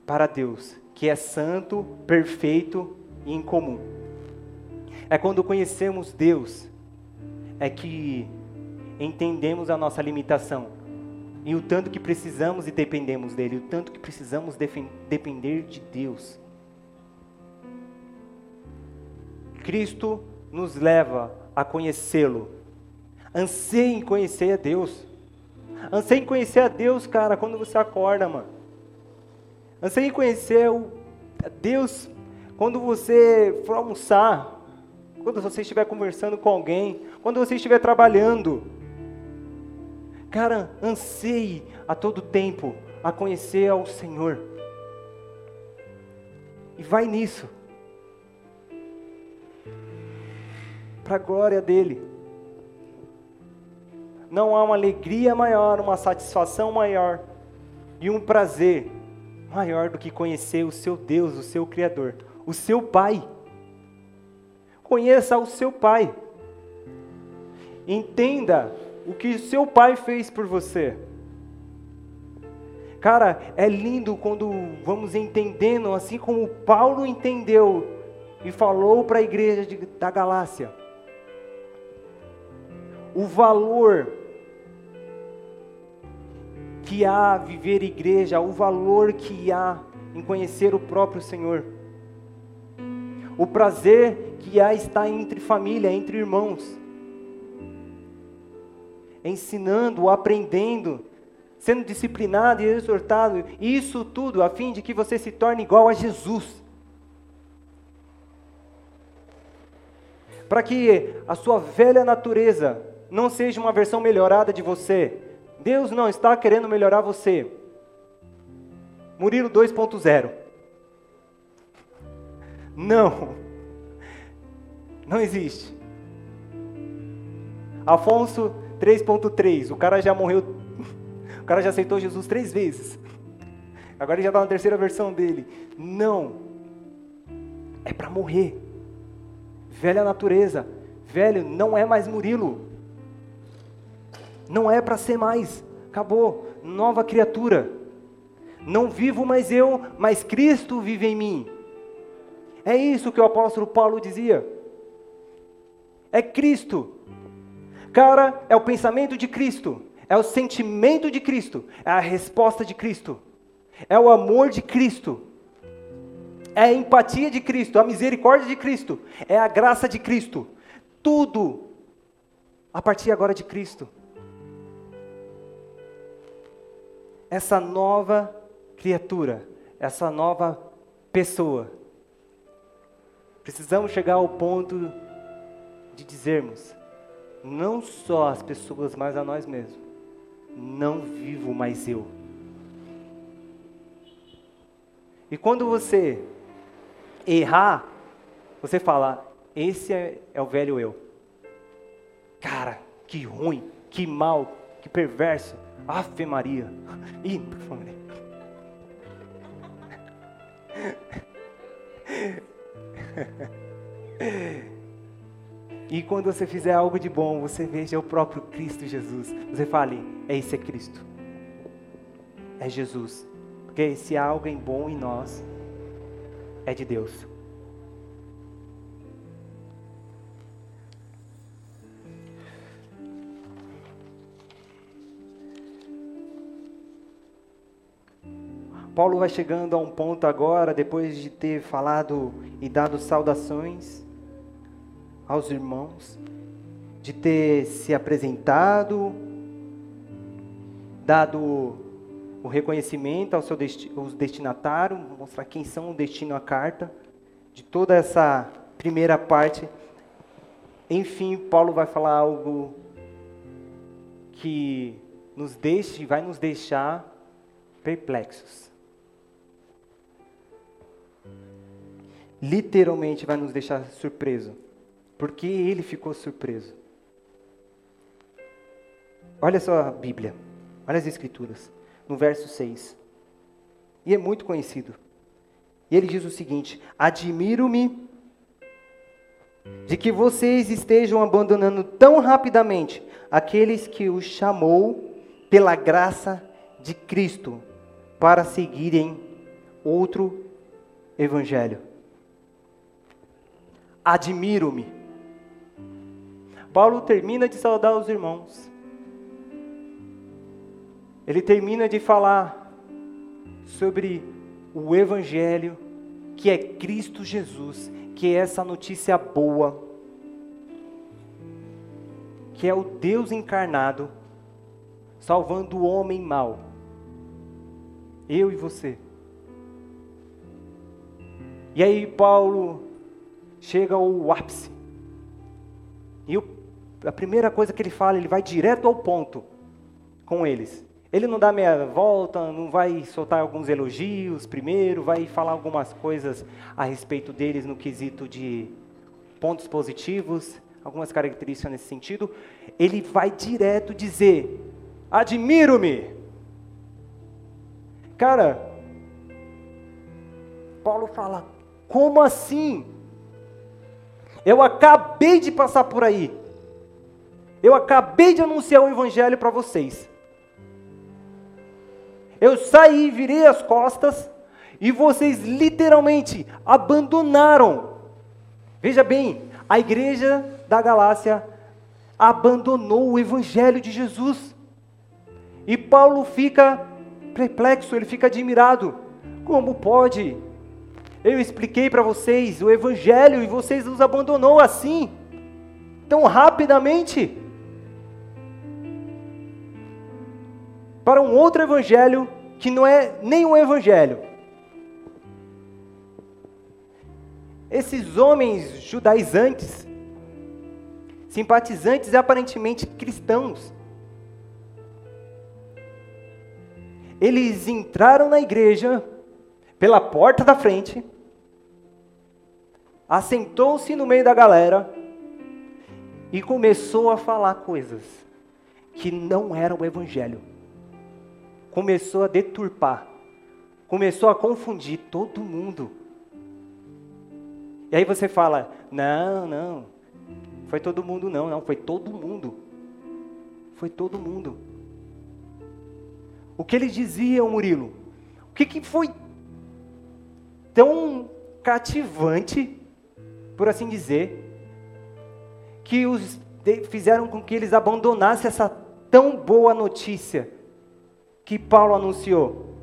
para Deus que é santo, perfeito e incomum. É quando conhecemos Deus, é que entendemos a nossa limitação e o tanto que precisamos e dependemos dele, o tanto que precisamos depender de Deus. Cristo nos leva a conhecê-lo. Anseie em conhecer a Deus. Anseie em conhecer a Deus, cara, quando você acorda, mano. Anseie conhecer o Deus quando você for almoçar, quando você estiver conversando com alguém, quando você estiver trabalhando. Cara, anseie a todo tempo a conhecer ao Senhor. E vai nisso. Para a glória dele. não há uma alegria maior, uma satisfação maior e um prazer maior do que conhecer o seu Deus, o seu Criador, o seu Pai. Conheça o seu Pai. Entenda o que o seu Pai fez por você. Cara, é lindo quando vamos entendendo, assim como Paulo entendeu e falou para a igreja de, da Galácia. O valor que há viver igreja, o valor que há em conhecer o próprio Senhor. O prazer que há estar entre família, entre irmãos. Ensinando, aprendendo, sendo disciplinado e exortado, isso tudo a fim de que você se torne igual a Jesus. Para que a sua velha natureza não seja uma versão melhorada de você. Deus não está querendo melhorar você. Murilo 2.0. Não. Não existe. Afonso 3.3. O cara já morreu cara já aceitou Jesus três vezes. Agora ele já está na terceira versão dele. Não. É para morrer. Velha natureza. Velho, não é mais Murilo. Não é para ser mais. Acabou. Nova criatura. Não vivo mais eu, mas Cristo vive em mim. É isso que o apóstolo Paulo dizia. É Cristo. Cara, é o pensamento de Cristo é o sentimento de Cristo, é a resposta de Cristo, é o amor de Cristo, é a empatia de Cristo, a misericórdia de Cristo, é a graça de Cristo. Tudo a partir agora de Cristo. Essa nova criatura, essa nova pessoa. Precisamos chegar ao ponto de dizermos, não só as pessoas, mas a nós mesmos não vivo mais eu. E quando você errar, você fala: esse é, é o velho eu. Cara, que ruim, que mal, que perverso. Ave Maria. Ih, por favor. E quando você fizer algo de bom, você veja o próprio Cristo Jesus. Você fale, é esse é Cristo. É Jesus. Porque se há algo bom em nós, é de Deus. Paulo vai chegando a um ponto agora, depois de ter falado e dado saudações aos irmãos, de ter se apresentado, dado o reconhecimento ao seu desti aos destinatários, mostrar quem são o destino à carta, de toda essa primeira parte. Enfim, Paulo vai falar algo que nos deixe, vai nos deixar perplexos. Literalmente vai nos deixar surpreso porque ele ficou surpreso. Olha só a Bíblia, olha as Escrituras, no verso 6. E é muito conhecido. E ele diz o seguinte: Admiro-me de que vocês estejam abandonando tão rapidamente aqueles que o chamou pela graça de Cristo para seguirem outro evangelho. Admiro-me Paulo termina de saudar os irmãos. Ele termina de falar sobre o Evangelho, que é Cristo Jesus, que é essa notícia boa, que é o Deus encarnado, salvando o homem mau. Eu e você. E aí Paulo chega ao ápice. E o a primeira coisa que ele fala, ele vai direto ao ponto com eles. Ele não dá meia volta, não vai soltar alguns elogios primeiro, vai falar algumas coisas a respeito deles no quesito de pontos positivos, algumas características nesse sentido, ele vai direto dizer: Admiro-me. Cara, Paulo fala: Como assim? Eu acabei de passar por aí. Eu acabei de anunciar o evangelho para vocês. Eu saí, virei as costas e vocês literalmente abandonaram. Veja bem, a igreja da Galácia abandonou o evangelho de Jesus. E Paulo fica perplexo, ele fica admirado. Como pode? Eu expliquei para vocês o evangelho e vocês os abandonou assim, tão rapidamente. Para um outro evangelho que não é nenhum evangelho. Esses homens judaizantes, simpatizantes e aparentemente cristãos, eles entraram na igreja pela porta da frente, assentou-se no meio da galera e começou a falar coisas que não eram o evangelho. Começou a deturpar, começou a confundir todo mundo. E aí você fala: "Não, não. Foi todo mundo não, não, foi todo mundo. Foi todo mundo." O que eles diziam, Murilo? O que, que foi tão cativante, por assim dizer, que os fizeram com que eles abandonassem essa tão boa notícia que Paulo anunciou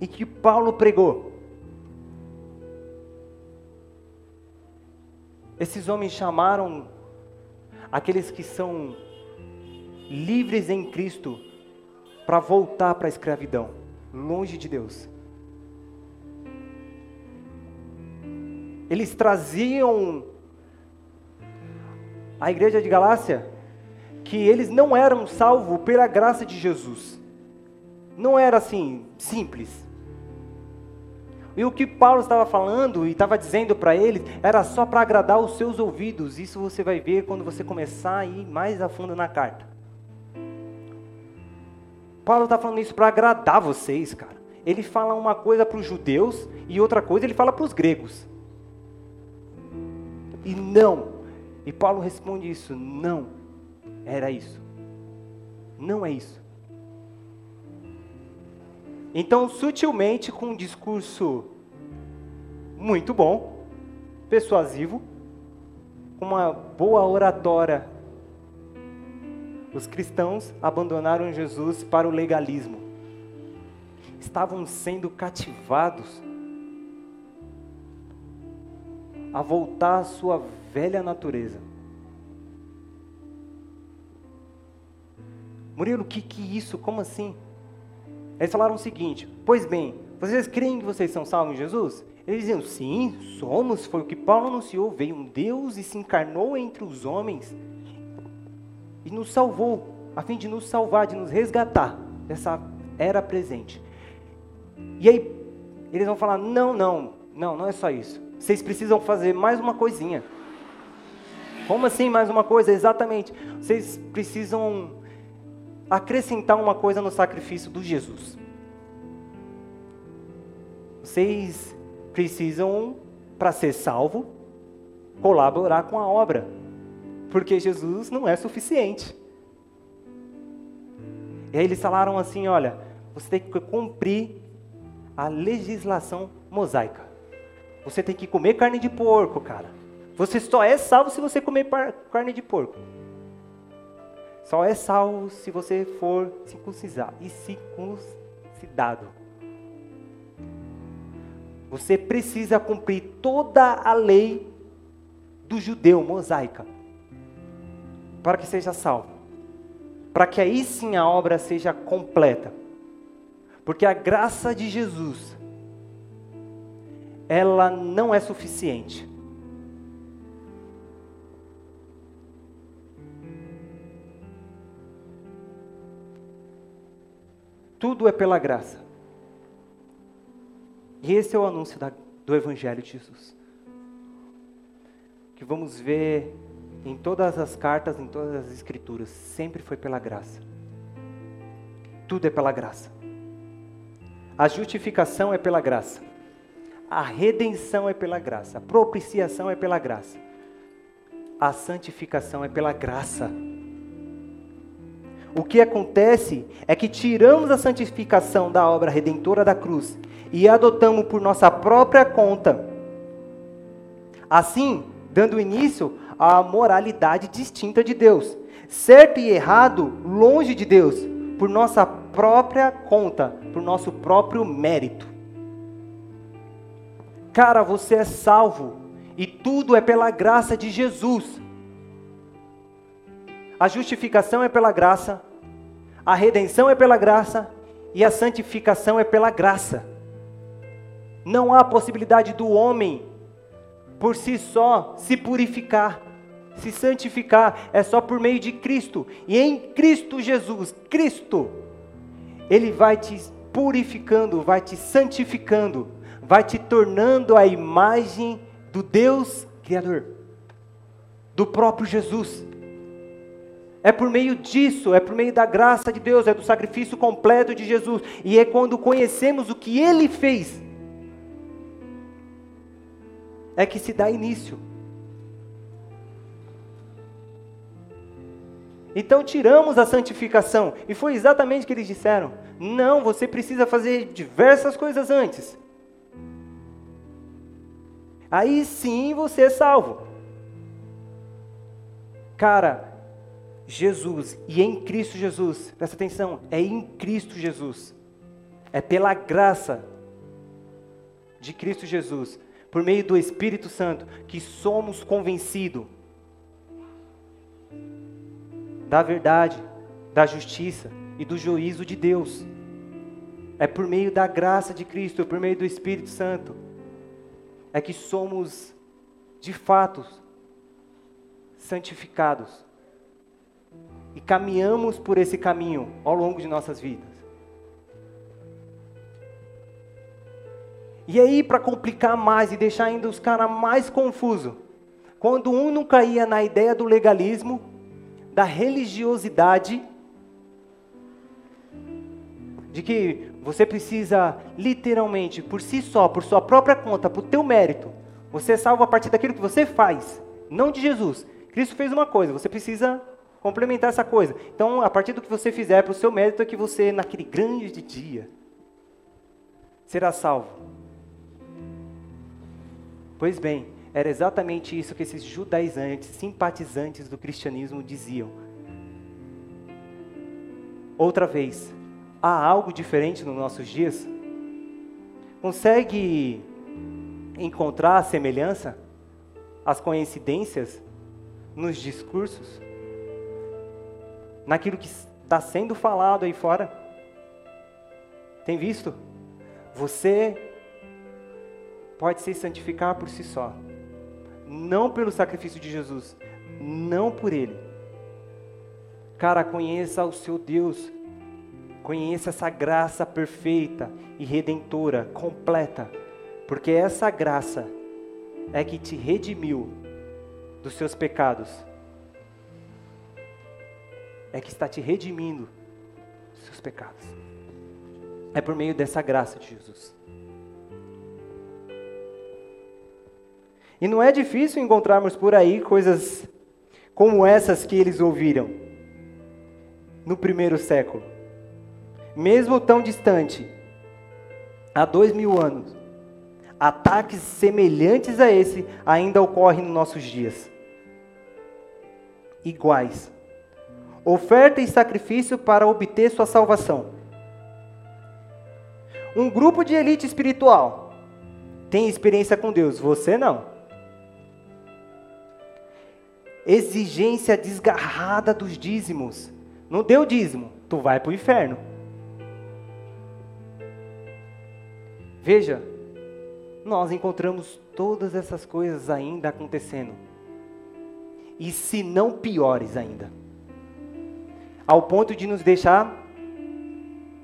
e que Paulo pregou? Esses homens chamaram aqueles que são livres em Cristo para voltar para a escravidão, longe de Deus. Eles traziam a igreja de Galácia que eles não eram salvos pela graça de Jesus. Não era assim, simples. E o que Paulo estava falando e estava dizendo para eles era só para agradar os seus ouvidos. Isso você vai ver quando você começar a ir mais a fundo na carta. Paulo está falando isso para agradar vocês, cara. Ele fala uma coisa para os judeus e outra coisa ele fala para os gregos. E não. E Paulo responde isso: não era isso. Não é isso. Então, sutilmente, com um discurso muito bom, persuasivo, com uma boa oratória os cristãos abandonaram Jesus para o legalismo. Estavam sendo cativados a voltar à sua velha natureza. Murilo, o que, que isso? Como assim? Eles falaram o seguinte: Pois bem, vocês creem que vocês são salvos em Jesus? Eles diziam: Sim, somos. Foi o que Paulo anunciou. Veio um Deus e se encarnou entre os homens e nos salvou, a fim de nos salvar, de nos resgatar dessa era presente. E aí eles vão falar: não, não, não, não é só isso. Vocês precisam fazer mais uma coisinha. Como assim mais uma coisa? Exatamente. Vocês precisam acrescentar uma coisa no sacrifício do Jesus. Vocês precisam, para ser salvo, colaborar com a obra porque Jesus não é suficiente. E aí eles falaram assim: olha, você tem que cumprir a legislação mosaica. Você tem que comer carne de porco, cara. Você só é salvo se você comer carne de porco. Só é salvo se você for circuncisado e circuncidado. Você precisa cumprir toda a lei do judeu mosaica para que seja salvo. Para que aí sim a obra seja completa. Porque a graça de Jesus, ela não é suficiente. Tudo é pela graça. E esse é o anúncio da, do Evangelho de Jesus. Que vamos ver em todas as cartas, em todas as escrituras, sempre foi pela graça. Tudo é pela graça. A justificação é pela graça. A redenção é pela graça. A propiciação é pela graça. A santificação é pela graça. O que acontece é que tiramos a santificação da obra redentora da cruz e adotamos por nossa própria conta. Assim, dando início à moralidade distinta de Deus. Certo e errado, longe de Deus, por nossa própria conta, por nosso próprio mérito. Cara, você é salvo e tudo é pela graça de Jesus. A justificação é pela graça, a redenção é pela graça e a santificação é pela graça. Não há possibilidade do homem por si só se purificar, se santificar, é só por meio de Cristo. E em Cristo Jesus, Cristo, Ele vai te purificando, vai te santificando, vai te tornando a imagem do Deus Criador, do próprio Jesus. É por meio disso, é por meio da graça de Deus, é do sacrifício completo de Jesus. E é quando conhecemos o que Ele fez, é que se dá início. Então tiramos a santificação, e foi exatamente o que eles disseram: não, você precisa fazer diversas coisas antes. Aí sim você é salvo. Cara, Jesus e em Cristo Jesus, presta atenção, é em Cristo Jesus, é pela graça de Cristo Jesus, por meio do Espírito Santo, que somos convencidos da verdade, da justiça e do juízo de Deus. É por meio da graça de Cristo, é por meio do Espírito Santo, é que somos, de fato, santificados e caminhamos por esse caminho ao longo de nossas vidas. E aí, para complicar mais e deixar ainda os caras mais confusos, quando um não caía na ideia do legalismo, da religiosidade, de que você precisa literalmente, por si só, por sua própria conta, por teu mérito, você é salvo a partir daquilo que você faz, não de Jesus. Cristo fez uma coisa, você precisa complementar essa coisa. Então, a partir do que você fizer para o seu mérito, é que você, naquele grande dia, será salvo. Pois bem, era exatamente isso que esses judaizantes, simpatizantes do cristianismo diziam. Outra vez, há algo diferente nos nossos dias? Consegue encontrar a semelhança, as coincidências nos discursos? naquilo que está sendo falado aí fora. Tem visto? Você pode se santificar por si só, não pelo sacrifício de Jesus, não por Ele. Cara, conheça o seu Deus, conheça essa graça perfeita e redentora, completa, porque essa graça é que te redimiu dos seus pecados é que está te redimindo dos seus pecados. É por meio dessa graça de Jesus. E não é difícil encontrarmos por aí coisas como essas que eles ouviram no primeiro século. Mesmo tão distante, há dois mil anos, ataques semelhantes a esse ainda ocorrem nos nossos dias. Iguais oferta e sacrifício para obter sua salvação. Um grupo de elite espiritual tem experiência com Deus, você não. Exigência desgarrada dos dízimos. Não deu dízimo, tu vai para o inferno. Veja, nós encontramos todas essas coisas ainda acontecendo. E se não piores ainda ao ponto de nos deixar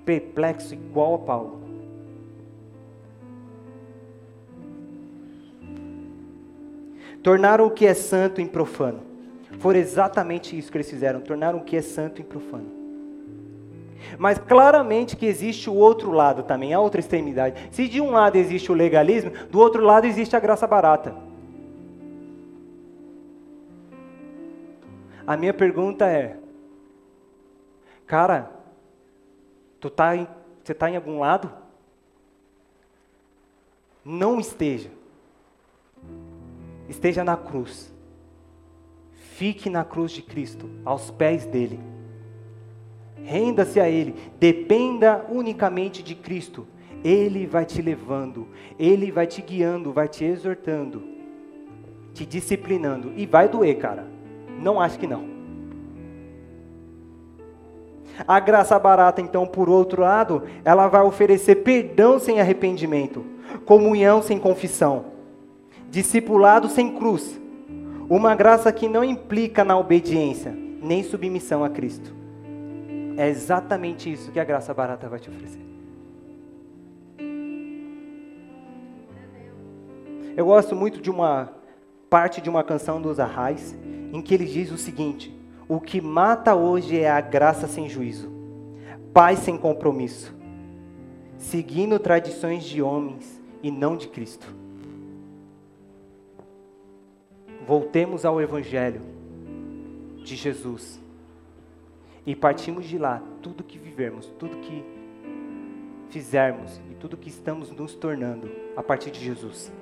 perplexo igual a Paulo. Tornaram o que é santo em profano, Foi exatamente isso que eles fizeram, tornaram o que é santo em profano. Mas claramente que existe o outro lado também, a outra extremidade. Se de um lado existe o legalismo, do outro lado existe a graça barata. A minha pergunta é: Cara, tu tá em, você está em algum lado? Não esteja. Esteja na cruz. Fique na cruz de Cristo, aos pés dele. Renda-se a Ele, dependa unicamente de Cristo. Ele vai te levando, Ele vai te guiando, vai te exortando, te disciplinando. E vai doer, cara. Não acho que não. A graça barata, então, por outro lado, ela vai oferecer perdão sem arrependimento, comunhão sem confissão, discipulado sem cruz, uma graça que não implica na obediência, nem submissão a Cristo. É exatamente isso que a graça barata vai te oferecer. Eu gosto muito de uma parte de uma canção dos Arrais, em que ele diz o seguinte: O que mata hoje é a graça sem juízo, paz sem compromisso, seguindo tradições de homens e não de Cristo. Voltemos ao Evangelho de Jesus e partimos de lá, tudo que vivermos, tudo que fizermos e tudo que estamos nos tornando a partir de Jesus.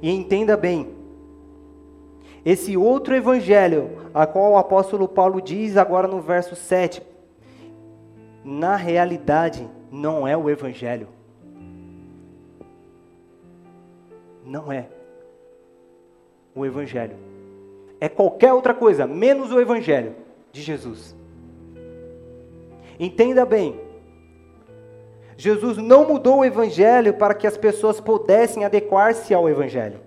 E entenda bem, esse outro evangelho, a qual o apóstolo Paulo diz agora no verso 7, na realidade não é o evangelho. Não é o evangelho. É qualquer outra coisa, menos o evangelho de Jesus. Entenda bem, Jesus não mudou o Evangelho para que as pessoas pudessem adequar-se ao Evangelho.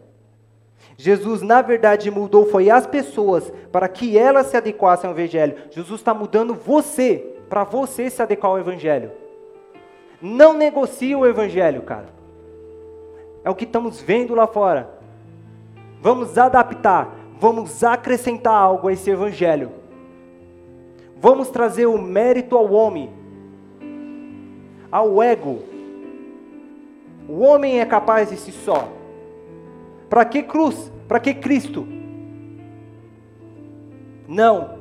Jesus, na verdade, mudou foi as pessoas para que elas se adequassem ao Evangelho. Jesus está mudando você para você se adequar ao Evangelho. Não negocie o Evangelho, cara. É o que estamos vendo lá fora. Vamos adaptar, vamos acrescentar algo a esse Evangelho. Vamos trazer o mérito ao homem, ao ego. O homem é capaz de si só. Para que cruz? Para que Cristo? Não.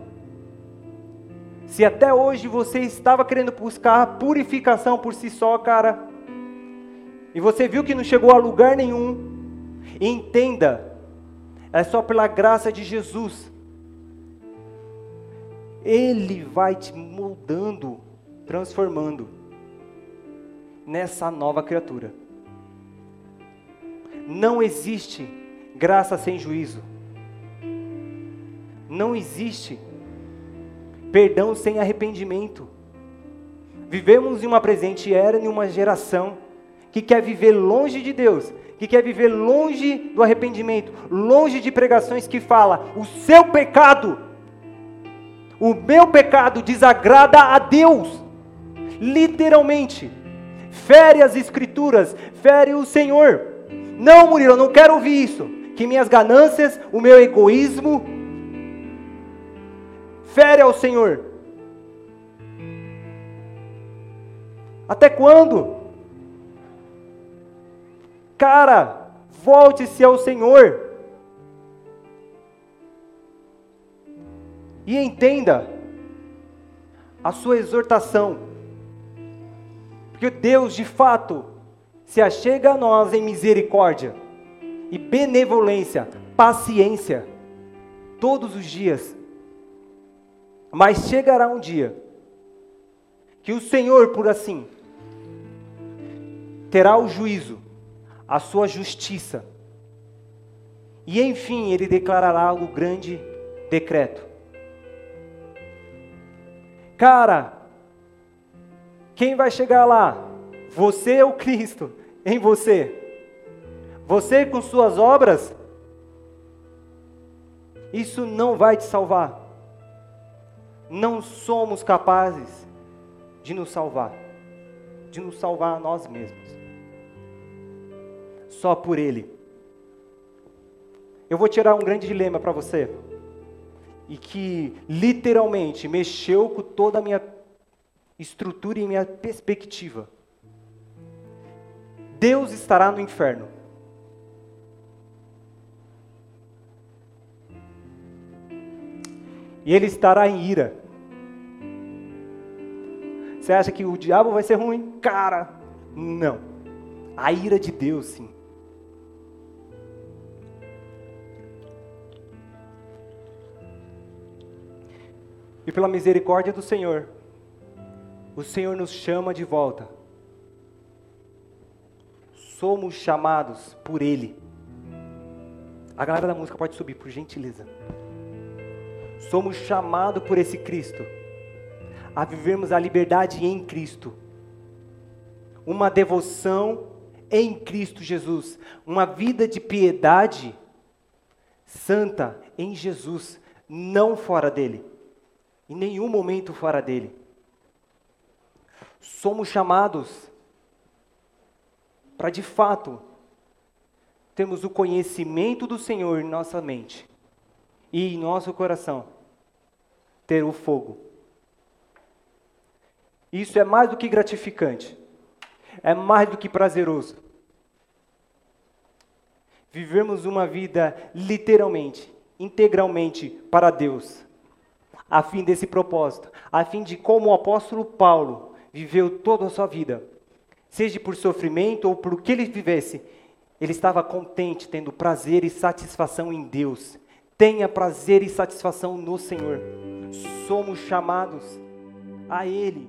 Se até hoje você estava querendo buscar purificação por si só, cara, e você viu que não chegou a lugar nenhum, entenda, é só pela graça de Jesus ele vai te moldando, transformando nessa nova criatura. Não existe graça sem juízo. Não existe perdão sem arrependimento. Vivemos em uma presente era, em uma geração que quer viver longe de Deus, que quer viver longe do arrependimento, longe de pregações que fala o seu pecado o meu pecado desagrada a Deus, literalmente. Fere as Escrituras, fere o Senhor. Não, Murilo, eu não quero ouvir isso. Que minhas ganâncias, o meu egoísmo, fere ao Senhor. Até quando? Cara, volte-se ao Senhor. E entenda a sua exortação, porque Deus de fato se achega a nós em misericórdia e benevolência, paciência, todos os dias. Mas chegará um dia que o Senhor, por assim, terá o juízo, a sua justiça, e enfim ele declarará o grande decreto. Cara, quem vai chegar lá? Você ou Cristo em você? Você com suas obras? Isso não vai te salvar. Não somos capazes de nos salvar, de nos salvar a nós mesmos. Só por Ele. eu vou tirar um grande dilema para você. E que literalmente mexeu com toda a minha estrutura e minha perspectiva. Deus estará no inferno. E ele estará em ira. Você acha que o diabo vai ser ruim? Cara, não. A ira de Deus, sim. E pela misericórdia do Senhor, o Senhor nos chama de volta. Somos chamados por Ele. A galera da música pode subir, por gentileza. Somos chamados por esse Cristo a vivermos a liberdade em Cristo. Uma devoção em Cristo Jesus. Uma vida de piedade santa em Jesus, não fora dele. Em nenhum momento fora dele. Somos chamados para de fato termos o conhecimento do Senhor em nossa mente e em nosso coração ter o fogo isso é mais do que gratificante, é mais do que prazeroso. Vivemos uma vida literalmente, integralmente para Deus, a fim desse propósito, a fim de como o apóstolo Paulo viveu toda a sua vida, seja por sofrimento ou por o que ele vivesse, ele estava contente, tendo prazer e satisfação em Deus. Tenha prazer e satisfação no Senhor. Somos chamados a Ele.